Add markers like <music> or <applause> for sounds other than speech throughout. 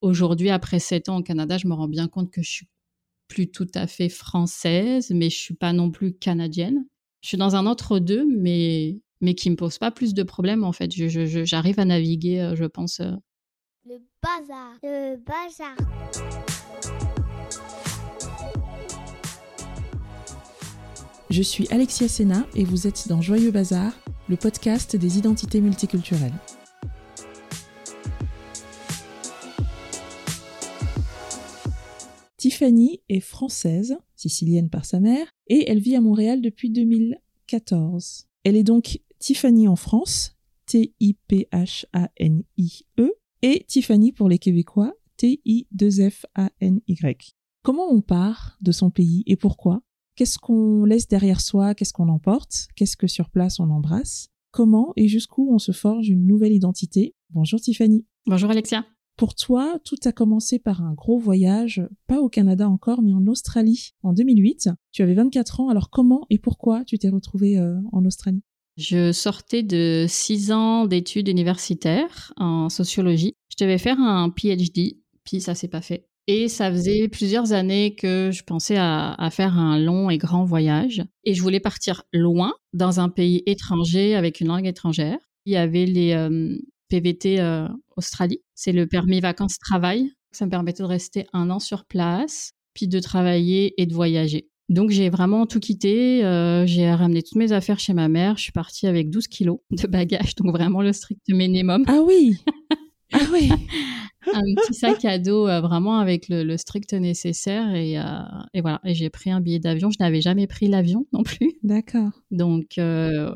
Aujourd'hui, après sept ans au Canada, je me rends bien compte que je suis plus tout à fait française, mais je suis pas non plus canadienne. Je suis dans un entre-deux, mais, mais qui me pose pas plus de problèmes, en fait. J'arrive à naviguer, euh, je pense. Euh. Le bazar. Le bazar. Je suis Alexia Sena et vous êtes dans Joyeux Bazar, le podcast des identités multiculturelles. Tiffany est française, sicilienne par sa mère, et elle vit à Montréal depuis 2014. Elle est donc Tiffany en France, T-I-P-H-A-N-I-E, et Tiffany pour les Québécois, T-I-2-F-A-N-Y. Comment on part de son pays et pourquoi? Qu'est-ce qu'on laisse derrière soi? Qu'est-ce qu'on emporte? Qu'est-ce que sur place on embrasse? Comment et jusqu'où on se forge une nouvelle identité? Bonjour Tiffany. Bonjour Alexia. Pour toi, tout a commencé par un gros voyage, pas au Canada encore, mais en Australie, en 2008. Tu avais 24 ans, alors comment et pourquoi tu t'es retrouvée euh, en Australie? Je sortais de 6 ans d'études universitaires en sociologie. Je devais faire un PhD, puis ça s'est pas fait. Et ça faisait plusieurs années que je pensais à, faire un long et grand voyage. Et je voulais partir loin, dans un pays étranger, avec une langue étrangère. Il y avait les, euh, PVT euh, Australie. C'est le permis vacances-travail. Ça me permettait de rester un an sur place, puis de travailler et de voyager. Donc j'ai vraiment tout quitté. Euh, j'ai ramené toutes mes affaires chez ma mère. Je suis partie avec 12 kilos de bagages, donc vraiment le strict minimum. Ah oui <laughs> Ah oui un petit sac à dos euh, vraiment avec le, strict nécessaire et, euh, et voilà. Et j'ai pris un billet d'avion. Je n'avais jamais pris l'avion non plus. D'accord. Donc 20 euh,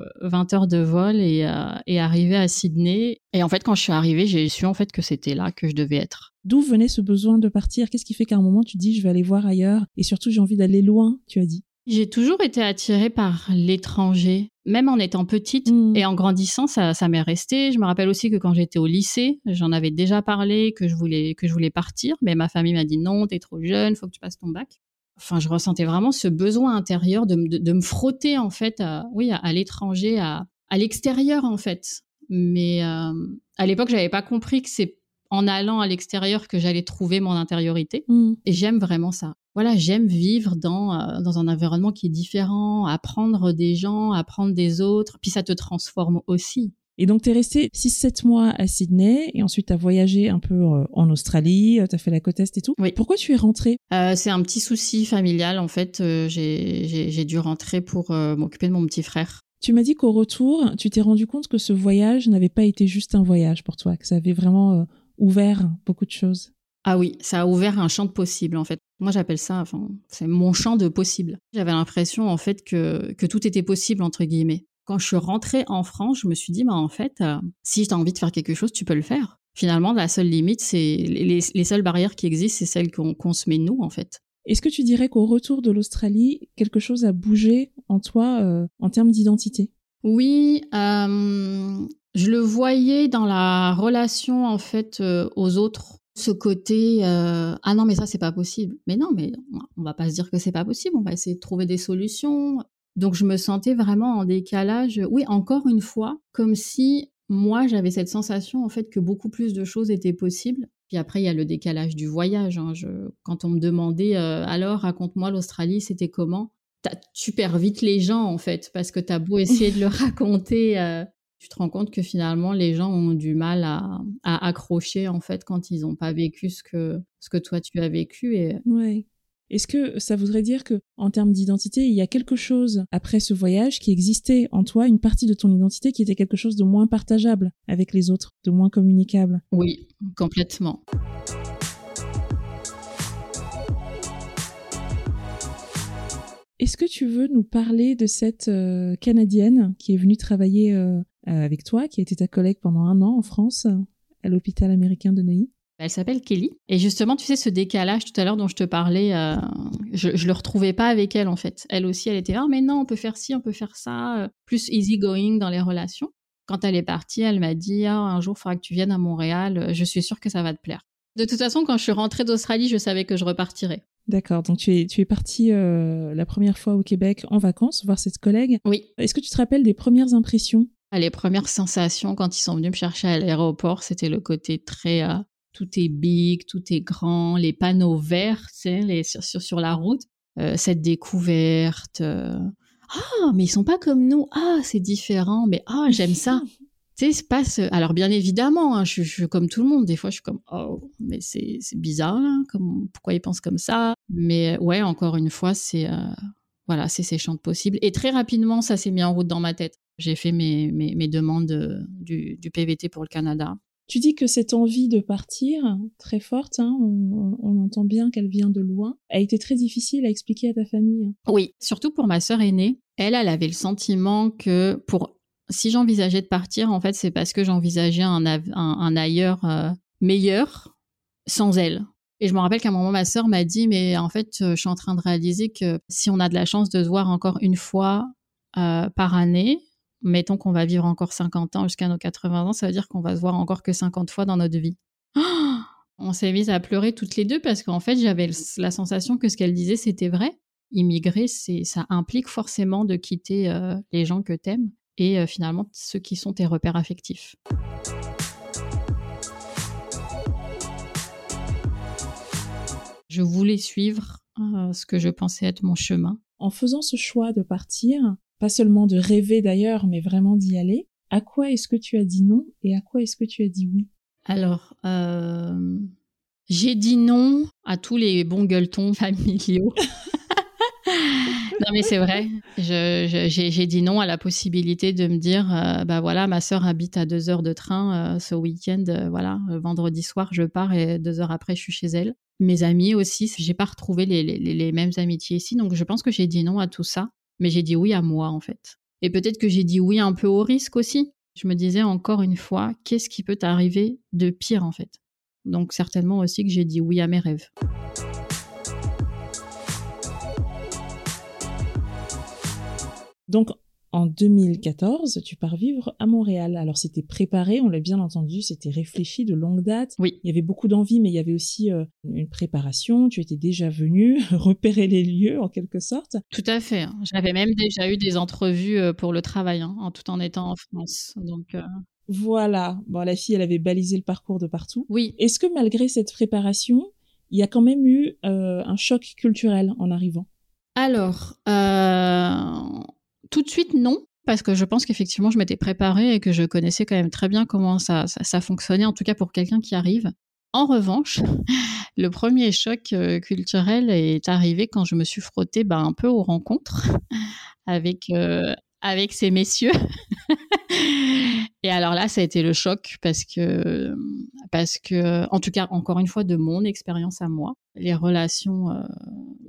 heures de vol et, et arrivé à Sydney. Et en fait, quand je suis arrivée, j'ai su en fait que c'était là que je devais être. D'où venait ce besoin de partir? Qu'est-ce qui fait qu'à un moment tu dis je vais aller voir ailleurs? Et surtout j'ai envie d'aller loin Tu as dit. J'ai toujours été attirée par l'étranger, même en étant petite mmh. et en grandissant, ça, ça m'est resté. Je me rappelle aussi que quand j'étais au lycée, j'en avais déjà parlé que je voulais que je voulais partir, mais ma famille m'a dit non, t'es trop jeune, faut que tu passes ton bac. Enfin, je ressentais vraiment ce besoin intérieur de, de, me frotter en fait, à, oui, à, l'étranger, à, à l'extérieur en fait. Mais euh, à l'époque, j'avais pas compris que c'est en allant à l'extérieur que j'allais trouver mon intériorité. Mmh. Et j'aime vraiment ça voilà, j'aime vivre dans, euh, dans un environnement qui est différent, apprendre des gens, apprendre des autres, puis ça te transforme aussi. Et donc, tu es resté 6-7 mois à Sydney et ensuite tu as voyagé un peu euh, en Australie, euh, tu as fait la côte Est et tout. Oui. Pourquoi tu es rentrée? C'est un petit souci familial en fait. J'ai dû rentrer pour m'occuper de mon petit frère. Tu m'as dit qu'au retour, tu t'es rendu compte que ce voyage n'avait pas été juste un voyage pour toi, que ça avait vraiment ouvert beaucoup de choses. Ah oui, ça a ouvert un champ de possibles en fait. Moi j'appelle ça, enfin, c'est mon champ de possibles. J'avais l'impression en fait que, que tout était possible entre guillemets. Quand je suis rentrée en France, je me suis dit, bah en fait, euh, si tu as envie de faire quelque chose, tu peux le faire. Finalement, la seule limite, c'est les, les, seules barrières qui existent, c'est celles qu'on se met nous en fait. Est-ce que tu dirais qu'au retour de l'Australie, quelque chose a bougé en toi euh, en termes d'identité? Oui, euh, je le voyais dans la relation en fait aux autres ce côté euh, ah non mais ça c'est pas possible. Mais non mais on va pas se dire que c'est pas possible. On va essayer de trouver des solutions. Donc je me sentais vraiment en décalage. Oui encore une fois comme si moi j'avais cette sensation en fait que beaucoup plus de choses étaient possibles. Puis après il y a le décalage du voyage hein. quand on me demandait euh, alors raconte-moi l'Australie c'était comment? Tu perds vite les gens en fait parce que tu as beau essayer de le <laughs> raconter euh, tu te rends compte que finalement les gens ont du mal à, accrocher en fait quand ils n'ont pas vécu ce que, ce que toi tu as vécu. Et... Ouais. Est-ce que ça voudrait dire que, en termes d'identité, il y a quelque chose après ce voyage qui existait en toi, une partie de ton identité qui était quelque chose de moins partageable avec les autres, de moins communicable? Oui, complètement. Est-ce que tu veux nous parler de cette euh, Canadienne qui est venue travailler euh, euh, avec toi, qui a été ta collègue pendant un an en France, à l'hôpital américain de Neuilly elle s'appelle Kelly. Et justement, tu sais, ce décalage tout à l'heure dont je te parlais, je, ne le retrouvais pas avec elle, en fait. Elle aussi, elle était, ah, mais non, on peut faire ci, on peut faire ça, plus easy going dans les relations. Quand elle est partie, elle m'a dit, ah, un jour, il faudra que tu viennes à Montréal, je suis sûre que ça va te plaire. De toute façon, quand je suis rentrée d'Australie, je savais que je repartirais. D'accord, donc tu es, tu es partie euh, la première fois au Québec en vacances voir cette collègue. Oui. Est-ce que tu te rappelles des premières impressions? Les premières sensations quand ils sont venus me chercher à l'aéroport, c'était le côté très, euh, tout est big, tout est grand, les panneaux verts, les, sur, sur, la route, euh, cette découverte. Euh, ah, mais ils sont pas comme nous. Ah, c'est différent. Mais ah, j'aime ça. <laughs> tu sais, passe. Alors bien évidemment, hein, je, suis comme tout le monde. Des fois, je suis comme oh, mais c'est bizarre. comme pourquoi ils pensent comme ça. Mais ouais, encore une fois, c'est voilà, c'est ces champs de possibles. Et très rapidement, ça s'est mis en route dans ma tête. J'ai fait mes, mes, demandes du, du PVT pour le Canada. Tu dis que cette envie de partir, très forte, hein, on, entend bien qu'elle vient de loin, a été très difficile à expliquer à ta famille. Oui, surtout pour ma sœur aînée. Elle, elle avait le sentiment que pour si j'envisageais de partir, en fait, c'est parce que j'envisageais un, un, ailleurs euh, meilleur sans elle. Et je me rappelle qu'à un moment, ma sœur m'a dit, mais en fait, euh, je suis en train de réaliser que si on a de la chance de se voir encore une fois euh, par année, mettons qu'on va vivre encore 50 ans jusqu'à nos 80 ans, ça veut dire qu'on va se voir encore que 50 fois dans notre vie. <gasps> on s'est mis à pleurer toutes les deux parce qu'en fait, j'avais la sensation que ce qu'elle disait, c'était vrai. Immigrer, c'est, ça implique forcément de quitter euh, les gens que t'aimes et euh, finalement ceux qui sont tes repères affectifs. Je voulais suivre euh, ce que je pensais être mon chemin. En faisant ce choix de partir, pas seulement de rêver d'ailleurs, mais vraiment d'y aller. À quoi est-ce que tu as dit non et à quoi est-ce que tu as dit oui? Alors, euh, j'ai dit non à tous les bons gueuletons <laughs> familiaux. <laughs> non mais c'est vrai, j'ai dit non à la possibilité de me dire, euh, bah voilà, ma sœur habite à deux heures de train euh, ce week-end, voilà, vendredi soir je pars et deux heures après je suis chez elle. Mes amis aussi, j'ai pas retrouvé les, les, mêmes amitiés ici, donc je pense que j'ai dit non à tout ça mais j'ai dit oui à moi en fait. Et peut-être que j'ai dit oui un peu au risque aussi. Je me disais encore une fois, qu'est-ce qui peut t'arriver de pire en fait? Donc certainement aussi que j'ai dit oui à mes rêves. Donc en 2014, tu pars vivre à Montréal. Alors c'était préparé, on l'a bien entendu, c'était réfléchi de longue date. Oui. Il y avait beaucoup d'envie, mais il y avait aussi euh, une préparation. Tu étais déjà venu <laughs> repérer les lieux en quelque sorte. Tout à fait. Hein. J'avais même déjà eu des entrevues euh, pour le travail, hein, en tout en étant en France. Donc. Euh, voilà. Bon, la fille, elle avait balisé le parcours de partout. Oui. Est-ce que malgré cette préparation, il y a quand même eu un choc culturel en arrivant? Alors. Tout de suite, non, parce que je pense qu'effectivement, je m'étais préparée et que je connaissais quand même très bien comment ça, ça, fonctionnait, en tout cas pour quelqu'un qui arrive. En revanche, <laughs> le premier choc euh, culturel est arrivé quand je me suis frottée bah, un peu aux rencontres <laughs> avec, euh, avec ces messieurs. <laughs> et alors là, ça a été le choc parce que, parce que, en tout cas, encore une fois, de mon expérience à moi, les relations, euh,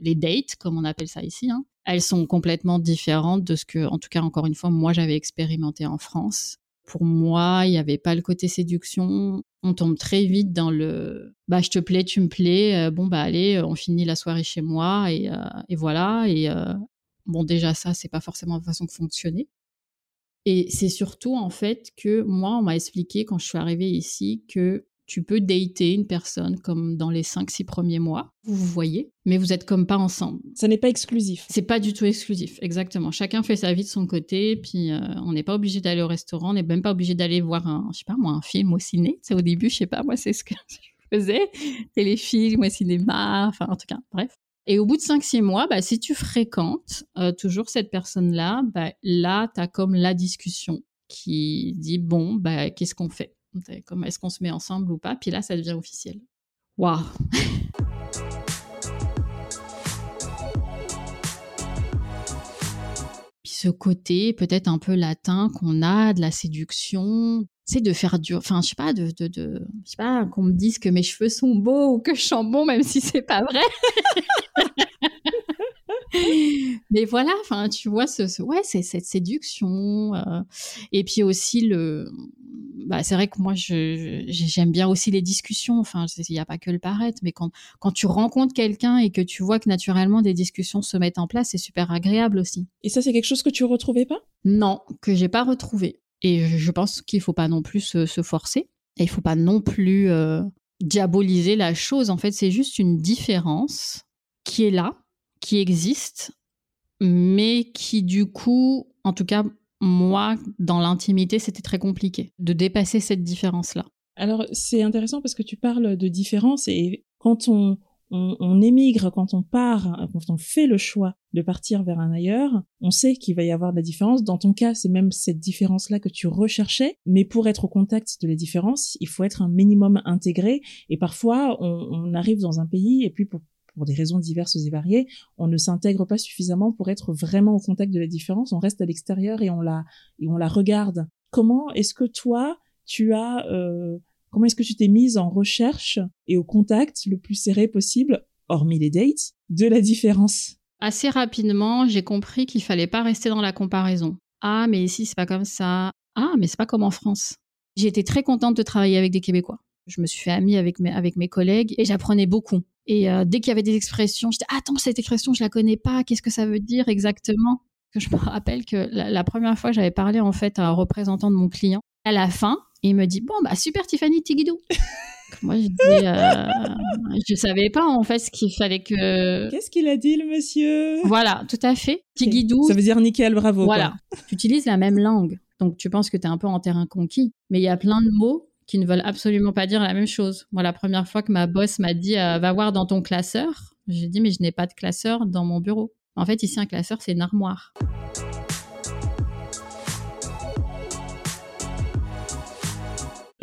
les dates, comme on appelle ça ici, hein, elles sont complètement différentes de ce que, en tout cas, encore une fois, moi, j'avais expérimenté en France. Pour moi, il n'y avait pas le côté séduction. On tombe très vite dans le bah je te plais, tu me plais. Euh, bon bah allez, on finit la soirée chez moi et, euh, voilà. Et euh, bon déjà ça, c'est pas forcément la façon de fonctionner. Et c'est surtout en fait que moi, on m'a expliqué quand je suis arrivée ici que tu peux dater une personne comme dans les 5-6 premiers mois, vous vous voyez, mais vous êtes comme pas ensemble. Ça n'est pas exclusif. C'est pas du tout exclusif, exactement. Chacun fait sa vie de son côté, puis euh, on n'est pas obligé d'aller au restaurant, on n'est même pas obligé d'aller voir un, je sais pas moi, un film au ciné. C'est au début, je sais pas, moi c'est ce que <laughs> je faisais, téléfilm, au cinéma, enfin en tout cas, bref. Et au bout de 5-6 mois, bah, si tu fréquentes euh, toujours cette personne-là, bah, là, tu as comme la discussion qui dit, bon, bah, qu'est-ce qu'on fait? Comme est-ce qu'on se met ensemble ou pas Puis là, ça devient officiel. Waouh Puis ce côté peut-être un peu latin qu'on a de la séduction, c'est de faire du, enfin je sais pas, de, de je sais pas, qu'on me dise que mes cheveux sont beaux ou que je sens bon, même si c'est pas vrai. <laughs> Mais voilà, enfin, tu vois, ce, ouais, c'est cette séduction. Euh, et puis aussi le, bah, c'est vrai que moi, j'aime bien aussi les discussions. Enfin, il n'y a pas que le paraître, mais quand, quand tu rencontres quelqu'un et que tu vois que naturellement des discussions se mettent en place, c'est super agréable aussi. Et ça, c'est quelque chose que tu retrouvais pas? Non, que j'ai pas retrouvé. Et je pense qu'il faut pas non plus se, forcer. Et il faut pas non plus euh, diaboliser la chose. En fait, c'est juste une différence qui est là qui existe, mais qui du coup, en tout cas, moi, dans l'intimité, c'était très compliqué de dépasser cette différence-là. Alors c'est intéressant parce que tu parles de différence et quand on, on, émigre, quand on part, quand on fait le choix de partir vers un ailleurs, on sait qu'il va y avoir de la différence. Dans ton cas, c'est même cette différence-là que tu recherchais. Mais pour être au contact de la différence, il faut être un minimum intégré. Et parfois, on, arrive dans un pays et puis pour, pour des raisons diverses et variées, on ne s'intègre pas suffisamment pour être vraiment au contact de la différence. On reste à l'extérieur et on la et on la regarde. Comment est-ce que toi tu as euh, Comment est-ce que tu t'es mise en recherche et au contact le plus serré possible, hormis les dates, de la différence? Assez rapidement, j'ai compris qu'il fallait pas rester dans la comparaison. Ah, mais ici, c'est pas comme ça. Ah, mais c'est pas comme en France. J'ai été très contente de travailler avec des Québécois. Je me suis fait amie avec mes, avec mes collègues et j'apprenais beaucoup. Et euh, dès qu'il y avait des expressions, je disais Attends, cette expression, je la connais pas. Qu'est-ce que ça veut dire exactement? Que Je me <laughs> rappelle que la, la première fois, j'avais parlé en fait à un représentant de mon client. À la fin, il me dit Bon, bah super, Tiffany Tigidou. Moi, je dis euh, Je savais pas en fait ce qu'il fallait que. Qu'est-ce qu'il a dit, le monsieur? Voilà, tout à fait. Tigidou. Ça veut dire nickel, bravo. Voilà. tu utilises la même langue. Donc, tu penses que tu es un peu en terrain conquis. Mais il y a plein de mots qui ne veulent absolument pas dire la même chose. Moi, la première fois que ma boss m'a dit euh, Va voir dans ton classeur, j'ai dit Mais je n'ai pas de classeur dans mon bureau. En fait, ici, un classeur, c'est une armoire.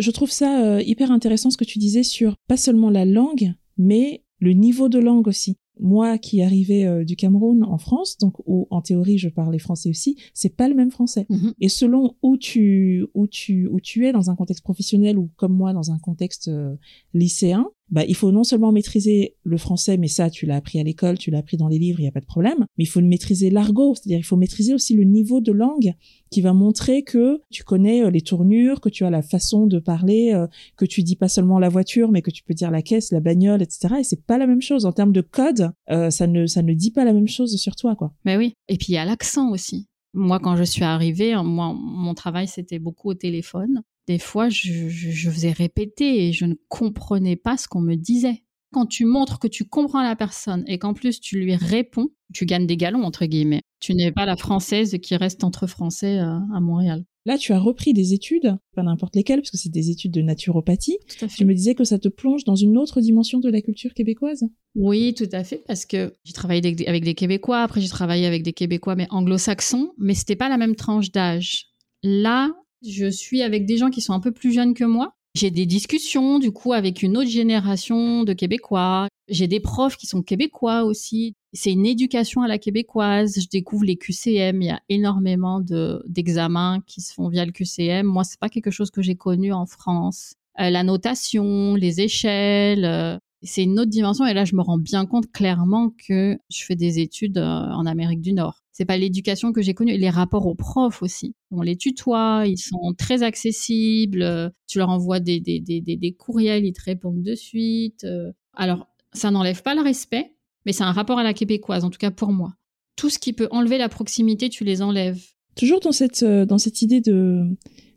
Je trouve ça euh, hyper intéressant ce que tu disais sur pas seulement la langue, mais le niveau de langue aussi. Moi qui arrivais euh, du Cameroun en France, donc où en théorie je parlais français aussi, c'est pas le même français. Mhm. Et selon où tu où tu où tu es dans un contexte professionnel ou comme moi dans un contexte euh, lycéen, bah, il faut non seulement maîtriser le français, mais ça, tu l'as appris à l'école, tu l'as appris dans les livres, il n'y a pas de problème, mais il faut maîtriser l'argot, c'est-à-dire il faut maîtriser aussi le niveau de langue qui va montrer que tu connais euh, les tournures, que tu as la façon de parler, euh, que tu dis pas seulement la voiture, mais que tu peux dire la caisse, la bagnole, etc. Et c'est pas la même chose en termes de code, euh, ça ne ça ne dit pas la même chose sur toi, quoi. Mais oui. Et puis il y a l'accent aussi. Moi, quand je suis arrivée, moi, mon travail, c'était beaucoup au téléphone des fois, je, faisais répéter et je ne comprenais pas ce qu'on me disait. Quand tu montres que tu comprends la personne et qu'en plus tu lui réponds, tu gagnes des galons, entre guillemets. Tu n'es pas la française qui reste entre français euh, à, Montréal. Là, tu as repris des études, pas n'importe lesquelles, parce que c'est des études de naturopathie. Tu me disais que ça te plonge dans une autre dimension de la culture québécoise Oui, tout à fait, parce que j'ai travaillé avec des Québécois, après j'ai travaillé avec des Québécois, mais anglo-saxons, mais c'était pas la même tranche d'âge. Là, je suis avec des gens qui sont un peu plus jeunes que moi. J'ai des discussions, du coup, avec une autre génération de Québécois. J'ai des profs qui sont québécois aussi. C'est une éducation à la québécoise. Je découvre les QCM. Il y a énormément de, d'examens qui se font via le QCM. Moi, c'est pas quelque chose que j'ai connu en France. Euh, la notation, les échelles, euh, c'est une autre dimension. Et là, je me rends bien compte clairement que je fais des études euh, en Amérique du Nord. C'est pas l'éducation que j'ai connue, les rapports aux profs aussi. On les tutoie, ils sont très accessibles. Tu leur envoies des, des, des, courriels, ils te répondent de suite. Euh. Alors, ça n'enlève pas le respect, mais c'est un rapport à la québécoise, en tout cas pour moi. Tout ce qui peut enlever la proximité, tu les enlèves. Toujours dans cette, euh, dans cette idée de,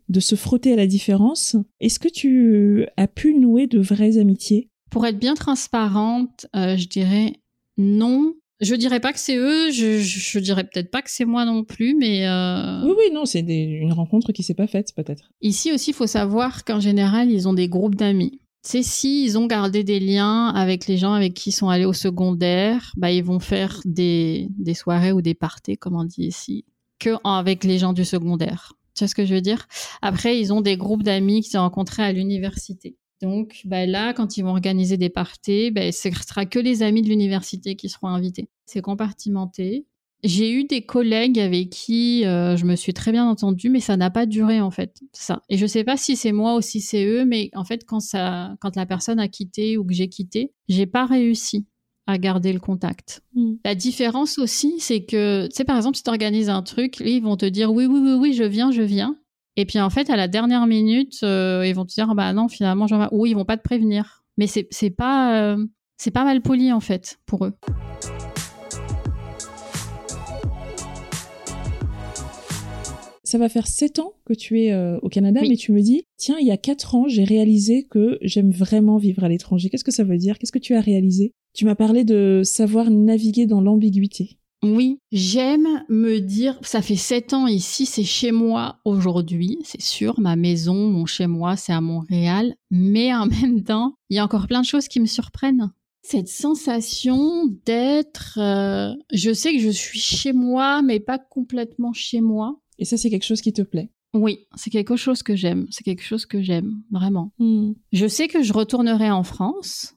de se frotter à la différence, est-ce que tu as pu nouer de vraies amitiés? Pour être bien transparente, euh, je dirais non. Je dirais pas que c'est eux, je, je, dirais peut-être pas que c'est moi non plus, mais... Euh, oui, oui, non, c'est une rencontre qui s'est pas faite, peut-être. Ici aussi, il faut savoir qu'en général, ils ont des groupes d'amis. C'est si ils ont gardé des liens avec les gens avec qui ils sont allés au secondaire, bah, ils vont faire des, des soirées ou des parties, comme on dit ici, que avec les gens du secondaire. Tu vois ce que je veux dire? Après, ils ont des groupes d'amis qu'ils ont rencontrés à l'université. Donc bah là, quand ils vont organiser des parties, bah, ce sera que les amis de l'université qui seront invités. C'est compartimenté. J'ai eu des collègues avec qui euh, je me suis très bien entendue, mais ça n'a pas duré en fait. Ça. Et je sais pas si c'est moi ou si c'est eux, mais en fait, quand ça, quand la personne a quitté ou que j'ai quitté, j'ai pas réussi à garder le contact. Hmm. La différence aussi, c'est que, tu sais, par exemple, si tu organises un truc, ils vont te dire oui, oui, oui, oui, je viens, je viens. Et puis en fait, à la dernière minute, euh, ils vont te dire bah non, finalement, j'en vais. Ou ils vont pas te prévenir. Mais c'est pas euh, c'est pas mal poli en fait pour eux. Ça va faire sept ans que tu es euh, au Canada, mais tu me dis, tiens, il y a quatre ans, j'ai réalisé que j'aime vraiment vivre à l'étranger. Qu'est-ce que ça veut dire? Qu'est-ce que tu as réalisé? Tu m'as parlé de savoir naviguer dans l'ambiguïté. Oui, j'aime me dire, ça fait sept ans ici, c'est chez moi aujourd'hui, c'est sûr, ma maison, mon chez moi, c'est à Montréal, mais en <laughs> même temps, il y a encore plein de choses qui me surprennent. Cette sensation d'être, euh, je sais que je suis chez moi, mais pas complètement chez moi. Et ça, c'est quelque chose qui te plaît? Oui, c'est quelque chose que j'aime, c'est quelque chose que j'aime, vraiment. Hmm. Je sais que je retournerai en France,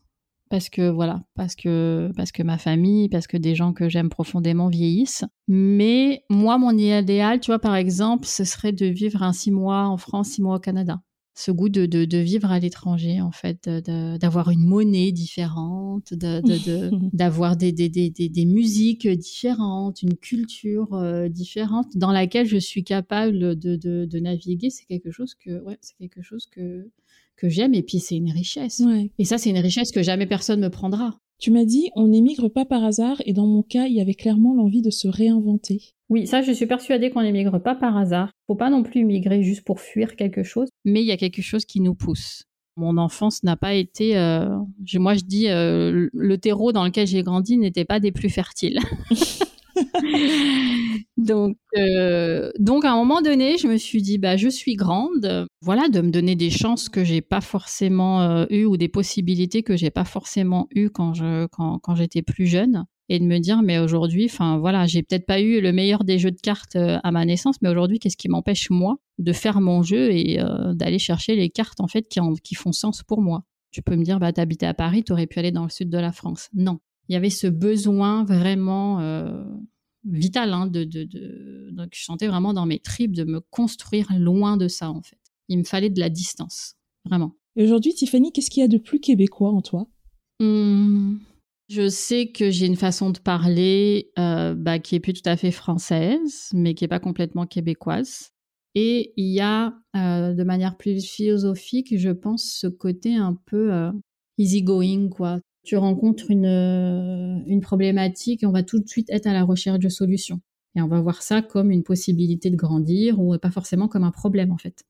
parce que voilà, parce que parce que ma famille, parce que des gens que j'aime profondément vieillissent. Mais moi, mon idéal, tu vois, par exemple, ce serait de vivre un six mois en France, six mois au Canada. Ce goût de, de, de vivre à l'étranger, en fait, d'avoir une monnaie différente, de- <laughs> d'avoir des, des, des, des, musiques différentes, une culture euh, différente dans laquelle je suis capable de, naviguer. C'est quelque chose que, ouais, c'est quelque chose que, que j'aime. Et puis, c'est une richesse. Ouais. Et ça, c'est une richesse que jamais personne me prendra. Tu m'as dit, on n'émigre pas par hasard, et dans mon cas, il y avait clairement l'envie de se réinventer. Oui, ça, je suis persuadée qu'on n'émigre pas par hasard. Faut pas non plus migrer juste pour fuir quelque chose, mais il y a quelque chose qui nous pousse. Mon enfance n'a pas été, euh, je- moi je dis, euh, le terreau dans lequel j'ai grandi n'était pas des plus fertiles. <laughs> <laughs> donc, euh, donc à un moment donné, je me suis dit, bah, je suis grande, voilà, de me donner des chances que j'ai pas forcément euh, eues ou des possibilités que j'ai pas forcément eues quand je, quand, quand j'étais plus jeune et de me dire mais aujourd'hui enfin voilà j'ai peut-être pas eu le meilleur des jeux de cartes euh, à ma naissance mais aujourd'hui qu'est-ce qui m'empêche moi de faire mon jeu et d'aller chercher les cartes en fait qui, en- qui font sens pour moi? Tu peux me dire bah t'habitais à Paris t'aurais pu aller dans le sud de la France. Non il y avait ce besoin vraiment euh, vital hein, de, de, de donc je sentais vraiment dans mes tripes de me construire loin de ça en fait il me fallait de la distance vraiment Et aujourd'hui, Tiffany, qu'est-ce qu'il y a de plus québécois en toi? Hum, je sais que j'ai une façon de parler euh, bah, qui est plus tout à fait française, mais qui est pas complètement québécoise. Et il y a, euh, de manière plus philosophique, je pense, ce côté un peu easygoing, quoi. Tu rencontres une, euh, une problématique et on va tout de suite être à la recherche de solutions. Et on va voir ça comme une possibilité de grandir ou pas forcément comme un problème, en fait.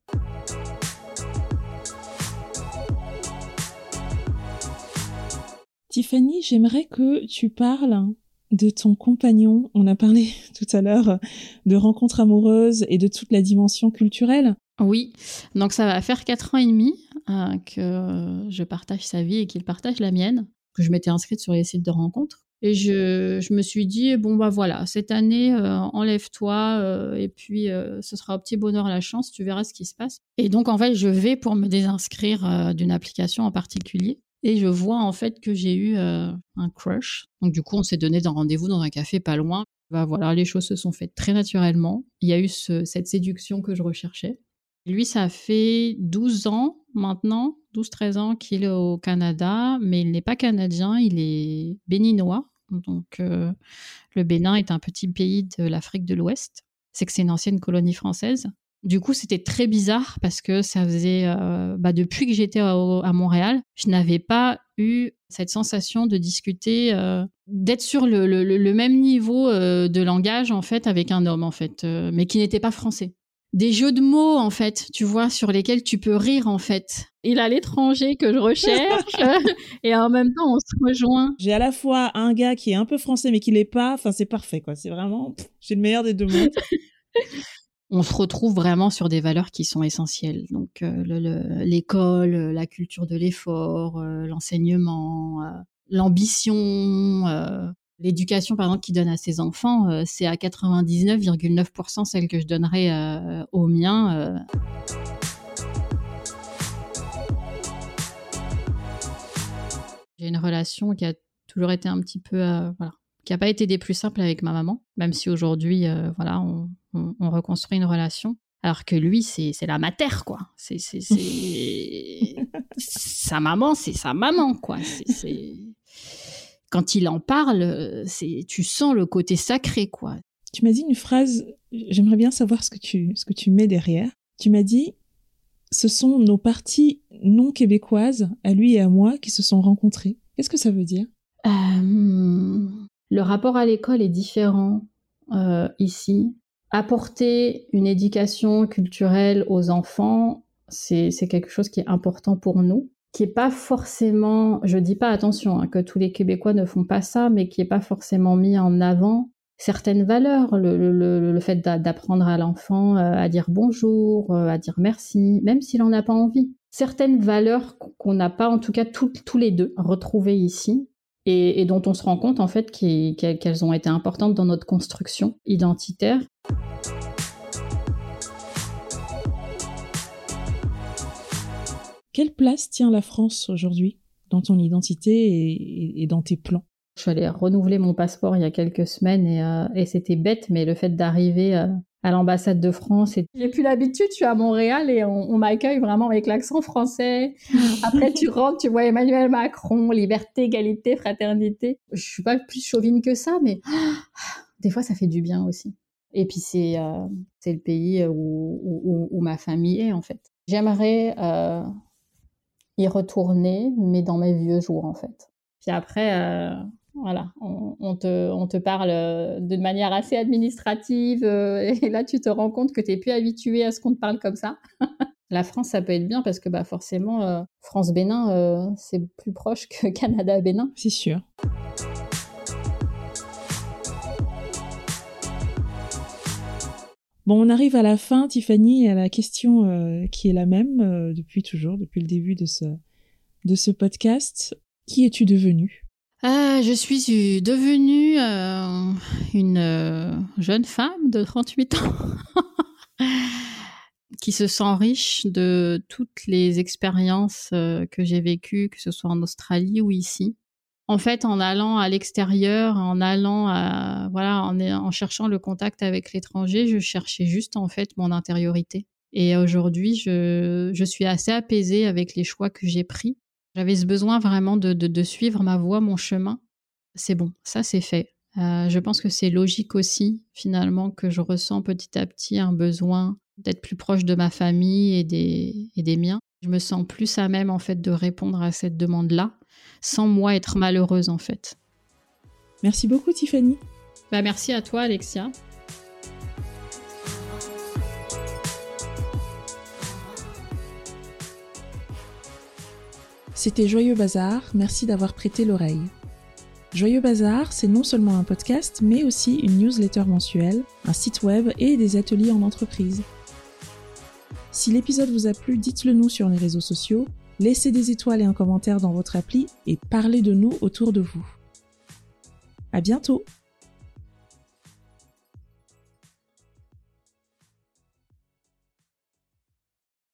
Tiffany, j'aimerais que tu parles de ton compagnon. On a parlé <laughs> tout à l'heure de rencontres amoureuses et de toute la dimension culturelle. Oui, donc ça va faire quatre ans et demi euh, que je partage sa vie et qu'il partage la mienne, que je m'étais inscrite sur les sites de rencontres. Et je, je me suis dit, bon bah voilà, cette année, euh, enlève-toi euh, et puis euh, ce sera au petit bonheur la chance, tu verras ce qui se passe. Et donc en fait, je vais pour me désinscrire d'une application en particulier. Et je vois en fait que j'ai eu un crush. Donc du coup, on s'est donné un rendez-vous dans un café pas loin. Bah voilà, les choses se sont faites très naturellement. Il y a eu ce- cette séduction que je recherchais. Lui, ça fait 12 ans maintenant, 12-13 ans qu'il est au Canada, mais il n'est pas canadien, il est béninois. Donc, euh, le Bénin est un petit pays de l'Afrique de l'Ouest. C'est que c'est une ancienne colonie française. Du coup, c'était très bizarre parce que ça faisait, euh, bah, depuis que j'étais à, Montréal, je n'avais pas eu cette sensation de discuter, euh, d'être sur le, le- même niveau de langage en fait avec un homme en fait, mais qui n'était pas français des jeux de mots en fait, tu vois, sur lesquels tu peux rire en fait. Il a l'étranger que je recherche <laughs> et en même temps on se rejoint. J'ai à la fois un gars qui est un peu français mais qui l'est pas. Enfin, c'est parfait, quoi. C'est vraiment, j'ai le meilleur des deux mondes. <laughs> On se retrouve vraiment sur des valeurs qui sont essentielles. Donc euh, le- le- l'école, euh, la culture de l'effort, euh, l'enseignement, euh, l'ambition, l'éducation par exemple qu'il donne à ses enfants, euh, c'est à 99,9% celle que je donnerais euh, aux miens. euh, J'ai une relation qui a toujours été un petit peu, voilà, qui n'a pas été des plus simples avec ma maman, même si aujourd'hui, voilà, on, on- on reconstruit une relation. Alors que lui, c'est la mater, quoi. C'est <laughs> sa maman, c'est sa maman, quoi. C'est- Quand il en parle, c'est tu sens le côté sacré, quoi. tu m'as dit une phrase. J'aimerais bien savoir ce que tu, ce que tu mets derrière. Tu m'as dit, ce sont nos parties non québécoises, à lui et à moi, qui se sont rencontrées. Qu'est-ce que ça veut dire? Euh, le rapport à l'école est différent euh, ici. Apporter une éducation culturelle aux enfants, c'est c'est quelque chose qui est important pour nous, qui est pas forcément, je dis pas attention hein, que tous les Québécois ne font pas ça, mais qui est pas forcément mis en avant certaines valeurs, le, fait d'apprendre à l'enfant à dire bonjour, à dire merci, même s'il n'en a pas envie. Certaines valeurs qu'on n'a pas, en tout cas tous les deux, retrouvées ici, et, dont on se rend compte en fait qu'elles ont été importantes dans notre construction identitaire. Quelle place tient la France aujourd'hui dans ton identité et, dans tes plans? Je suis allée renouveler mon passeport il y a quelques semaines et, euh, c'était bête, mais le fait d'arriver euh, à l'ambassade de France. Et... J'ai plus l'habitude, je suis à Montréal et on, m'accueille vraiment avec l'accent français. Après, tu rentres, tu vois Emmanuel Macron, liberté, égalité, fraternité. Je suis pas plus chauvine que ça, mais <gasps> des fois, ça fait du bien aussi. Et puis, c'est euh, c'est le pays où, où, ma famille est, en fait. J'aimerais euh, y retourner, mais dans mes vieux jours, en fait. Puis après, euh, voilà, on, te, on te parle euh, d'une manière assez administrative, euh, <laughs> et là, tu te rends compte que tu n'es plus habitué à ce qu'on te parle comme ça. <laughs> La France, ça peut être bien parce que bah, forcément, France-Bénin, c'est plus proche que <laughs> Canada-Bénin. C'est sûr. Bon, on arrive à la fin, Tiffany, à la question qui est la même depuis toujours, depuis le début de ce, podcast. Qui es-tu devenue? Ah, je suis devenue euh, une euh, jeune femme de 38 ans <laughs> qui se sent riche de toutes les expériences euh, que j'ai vécues, que ce soit en Australie ou ici. En fait, en allant à l'extérieur, en allant à voilà, en, cherchant le contact avec l'étranger, je cherchais juste en fait mon intériorité. Et aujourd'hui, je, je suis assez apaisée avec les choix que j'ai pris j'avais ce besoin vraiment de, suivre ma voie, mon chemin. C'est bon, ça c'est fait. Euh, je pense que c'est logique aussi, finalement, que je ressens petit à petit un besoin d'être plus proche de ma famille et des, et des miens. Je me sens plus à même, en fait, de répondre à cette demande-là, sans moi être malheureuse, en fait. Merci beaucoup, Tiffany. Bah, merci à toi, Alexia. C'était Joyeux Bazar, merci d'avoir prêté l'oreille. Joyeux Bazar, c'est non seulement un podcast, mais aussi une newsletter mensuelle, un site web et des ateliers en entreprise. Si l'épisode vous a plu, dites-le nous sur les réseaux sociaux, laissez des étoiles et un commentaire dans votre appli et parlez de nous autour de vous. À bientôt!